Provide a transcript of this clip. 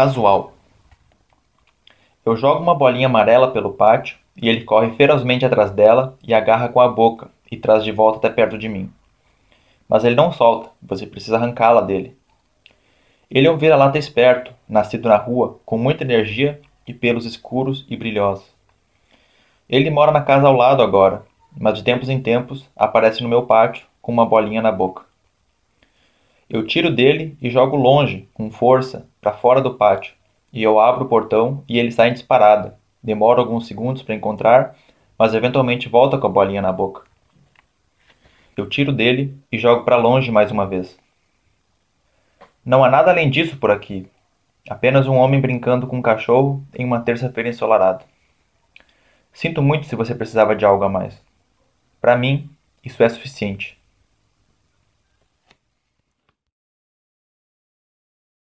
Casual. Eu jogo uma bolinha amarela pelo pátio e ele corre ferozmente atrás dela e agarra com a boca e traz de volta até perto de mim. Mas ele não solta, você precisa arrancá-la dele. Ele é um vira-lata esperto, nascido na rua, com muita energia e pelos escuros e brilhosos. Ele mora na casa ao lado agora, mas de tempos em tempos aparece no meu pátio com uma bolinha na boca. Eu tiro dele e jogo longe, com força, para fora do pátio, e eu abro o portão e ele sai em disparada. Demora alguns segundos para encontrar, mas eventualmente volta com a bolinha na boca. Eu tiro dele e jogo para longe mais uma vez. Não há nada além disso por aqui. Apenas um homem brincando com um cachorro em uma terça-feira ensolarada. Sinto muito se você precisava de algo a mais. Para mim, isso é suficiente.